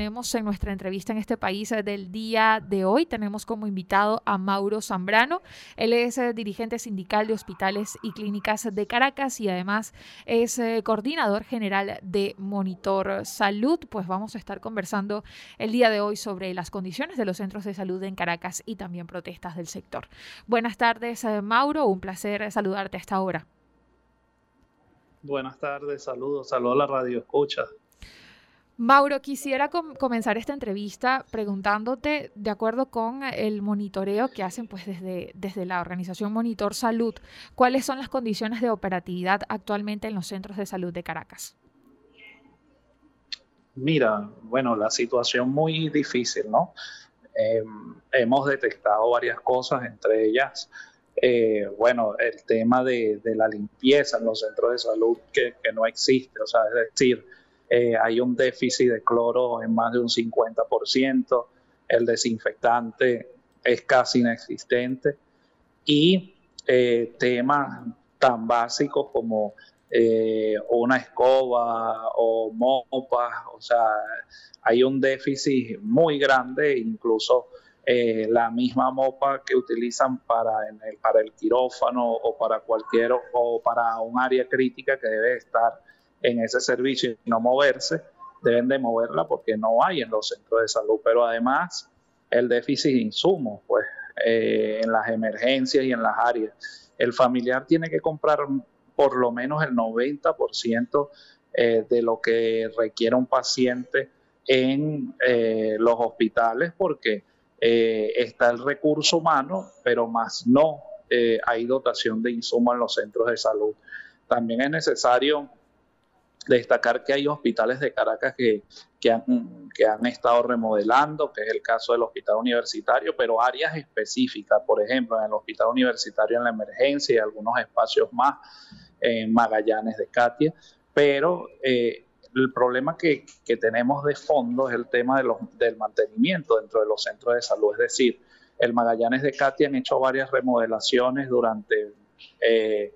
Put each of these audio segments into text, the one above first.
Tenemos en nuestra entrevista en este país del día de hoy, tenemos como invitado a Mauro Zambrano. Él es eh, dirigente sindical de hospitales y clínicas de Caracas y además es eh, coordinador general de Monitor Salud. Pues vamos a estar conversando el día de hoy sobre las condiciones de los centros de salud en Caracas y también protestas del sector. Buenas tardes, eh, Mauro. Un placer saludarte a esta hora. Buenas tardes, saludos, saludos a la radio escucha. Mauro, quisiera comenzar esta entrevista preguntándote, de acuerdo con el monitoreo que hacen pues desde, desde la organización Monitor Salud, ¿cuáles son las condiciones de operatividad actualmente en los centros de salud de Caracas? Mira, bueno, la situación muy difícil, ¿no? Em, hemos detectado varias cosas, entre ellas, eh, bueno, el tema de, la limpieza en los centros de salud que, que no existe, o sea, es decir, eh, hay un déficit de cloro en más de un 50%, el desinfectante es casi inexistente. Y eh, temas tan básicos como eh, una escoba o mopas, o sea, hay un déficit muy grande, incluso la misma mopa que utilizan para, el, para el quirófano o para cualquier o para un área crítica que debe estar en ese servicio y no moverse, deben de moverla porque no hay en los centros de salud. Pero además, el déficit de insumos, pues, eh, en las emergencias y en las áreas. El familiar tiene que comprar por lo menos el 90% eh, de lo que requiere un paciente en eh, los hospitales porque está el recurso humano, pero más no hay dotación de insumos en los centros de salud. También es necesario destacar que hay hospitales de Caracas que, que, han, que han estado remodelando, que es el caso del hospital universitario, pero áreas específicas, por ejemplo, en el hospital universitario en la emergencia y algunos espacios más en Magallanes de Katia, pero eh, el problema que, que, tenemos de fondo es el tema de los, del mantenimiento dentro de los centros de salud, es decir, el Magallanes de Katia han hecho varias remodelaciones durante, eh,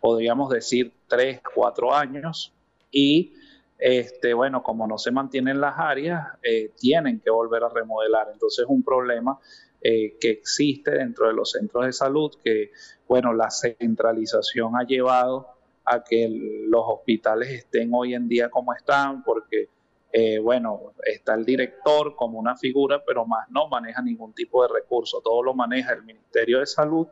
podríamos decir, tres, cuatro años, y este, bueno, como no se mantienen las áreas, eh, tienen que volver a remodelar. Entonces es un problema eh, que existe dentro de los centros de salud, que bueno, la centralización ha llevado a que los hospitales estén hoy en día como están, porque eh, bueno, está el director como una figura, pero más no maneja ningún tipo de recurso, todo lo maneja el Ministerio de Salud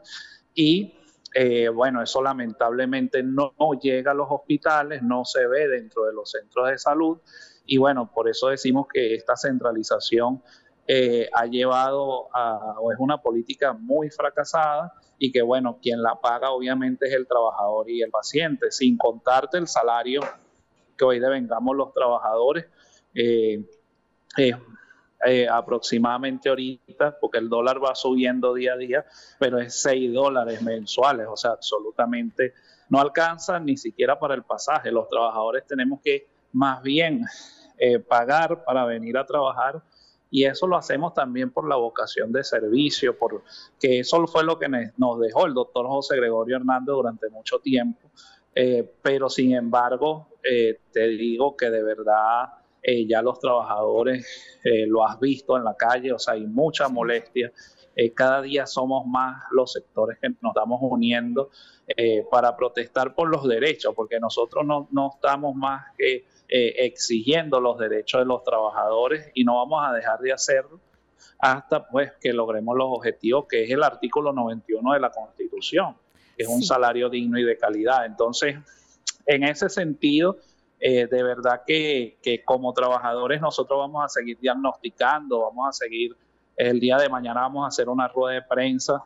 y eh, bueno, eso lamentablemente no, llega a los hospitales, no se ve dentro de los centros de salud y bueno, por eso decimos que esta centralización eh, ha llevado a, o es una política muy fracasada y que bueno, quien la paga obviamente es el trabajador y el paciente, sin contarte el salario que hoy devengamos los trabajadores. Eh, eh, aproximadamente ahorita, porque el dólar va subiendo día a día, pero es 6 dólares mensuales, o sea, absolutamente no alcanza ni siquiera para el pasaje. Los trabajadores tenemos que más bien eh, pagar para venir a trabajar y eso lo hacemos también por la vocación de servicio, porque eso fue lo que nos dejó el doctor José Gregorio Hernández durante mucho tiempo. Eh, pero sin embargo, te digo que de verdad eh, ya los trabajadores eh, lo has visto en la calle, o sea, hay mucha molestia. Eh, cada día somos más los sectores que nos estamos uniendo para protestar por los derechos, porque nosotros no, no estamos más que exigiendo los derechos de los trabajadores y no vamos a dejar de hacerlo hasta pues que logremos los objetivos que es el artículo 91 de la Constitución, que es un salario digno y de calidad. Entonces, en ese sentido, eh, de verdad que, como trabajadores nosotros vamos a seguir diagnosticando, vamos a seguir, el día de mañana vamos a hacer una rueda de prensa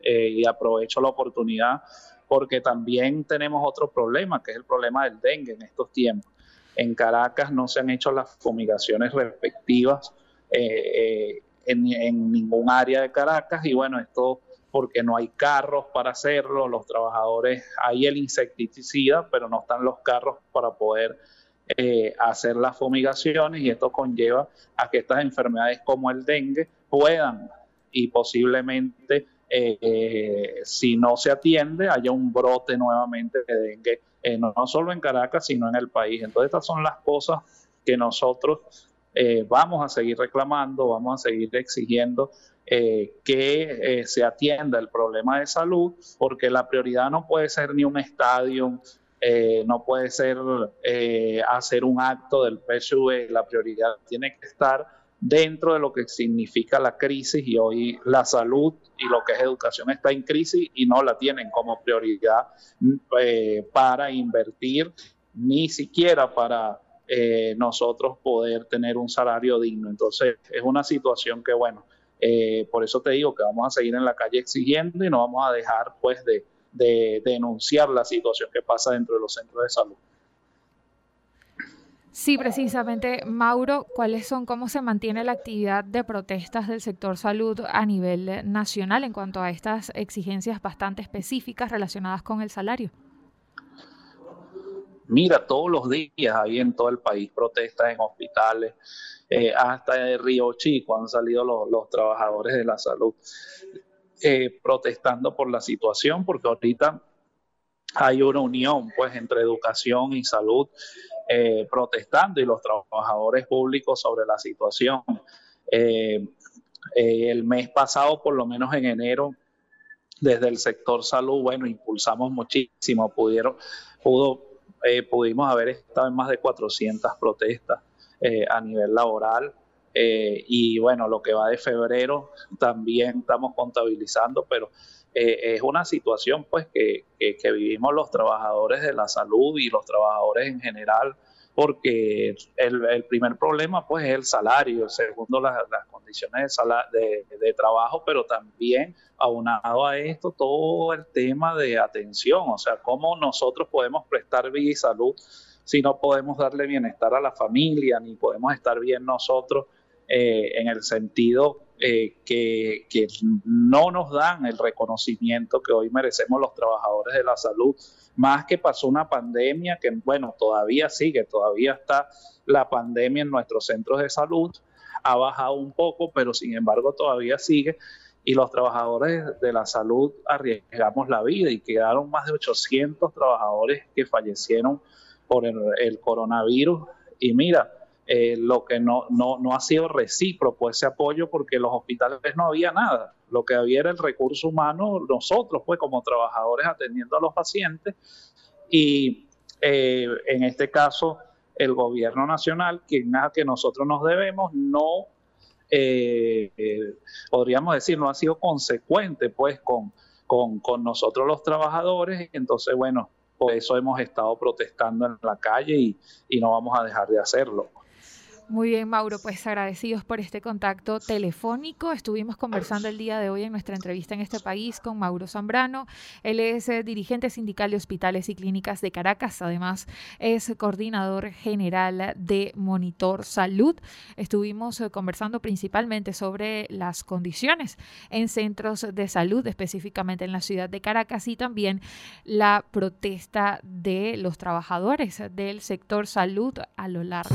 eh, y aprovecho la oportunidad porque también tenemos otro problema, que es el problema del dengue en estos tiempos. En Caracas no se han hecho las fumigaciones respectivas eh, en, en ningún área de Caracas y bueno, esto porque no hay carros para hacerlo, los trabajadores, hay el insecticida, pero no están los carros para poder eh, hacer las fumigaciones y esto conlleva a que estas enfermedades como el dengue puedan y posiblemente eh, si no se atiende, haya un brote nuevamente de dengue, eh, no, solo en Caracas, sino en el país. Entonces, estas son las cosas que nosotros eh, vamos a seguir reclamando, vamos a seguir exigiendo que se atienda el problema de salud, porque la prioridad no puede ser ni un estadio, no puede ser hacer un acto del PSV, la prioridad tiene que estar dentro de lo que significa la crisis y hoy la salud y lo que es educación está en crisis y no la tienen como prioridad eh, para invertir, ni siquiera para eh, nosotros poder tener un salario digno. Entonces es una situación que, bueno, eh, por eso te digo que vamos a seguir en la calle exigiendo y no vamos a dejar pues de denunciar la situación que pasa dentro de los centros de salud. Sí, precisamente, Mauro, ¿cuáles son, cómo se mantiene la actividad de protestas del sector salud a nivel nacional en cuanto a estas exigencias bastante específicas relacionadas con el salario? Mira, todos los días hay en todo el país protestas en hospitales, eh, hasta en Río Chico han salido los, trabajadores de la salud eh, protestando por la situación, porque ahorita hay una unión pues entre educación y salud eh, protestando y los trabajadores públicos sobre la situación. El mes pasado, por lo menos en enero, desde el sector salud, bueno, impulsamos muchísimo, pudieron, pudo, pudimos haber estado en más de 400 protestas a nivel laboral. y bueno, lo que va de febrero también estamos contabilizando, pero es una situación pues que, vivimos los trabajadores de la salud y los trabajadores en general, porque el, primer problema pues es el salario, el segundo las, condiciones de, de, trabajo, pero también aunado a esto todo el tema de atención, o sea, cómo nosotros podemos prestar vida y salud si no podemos darle bienestar a la familia, ni podemos estar bien nosotros eh, en el sentido eh, que, no nos dan el reconocimiento que hoy merecemos los trabajadores de la salud, más que pasó una pandemia que, bueno, todavía sigue, todavía está la pandemia en nuestros centros de salud, ha bajado un poco, pero sin embargo todavía sigue y los trabajadores de la salud arriesgamos la vida y quedaron más de 800 trabajadores que fallecieron por el coronavirus. Y mira, eh, lo que no, no, no ha sido recíproco ese apoyo porque en los hospitales no había nada. Lo que había era el recurso humano, nosotros pues como trabajadores atendiendo a los pacientes y eh, en este caso el gobierno nacional, quien a que nosotros nos debemos, no eh, podríamos decir, no ha sido consecuente pues con, con, con nosotros los trabajadores. Entonces, bueno, por eso hemos estado protestando en la calle y no vamos a dejar de hacerlo. Muy bien, Mauro, pues agradecidos por este contacto telefónico. Estuvimos conversando el día de hoy en nuestra entrevista en este país con Mauro Zambrano. Él es eh, dirigente sindical de hospitales y clínicas de Caracas. Además, es coordinador general de Monitor Salud. Estuvimos eh, conversando principalmente sobre las condiciones en centros de salud, específicamente en la ciudad de Caracas, y también la protesta de los trabajadores del sector salud a lo largo.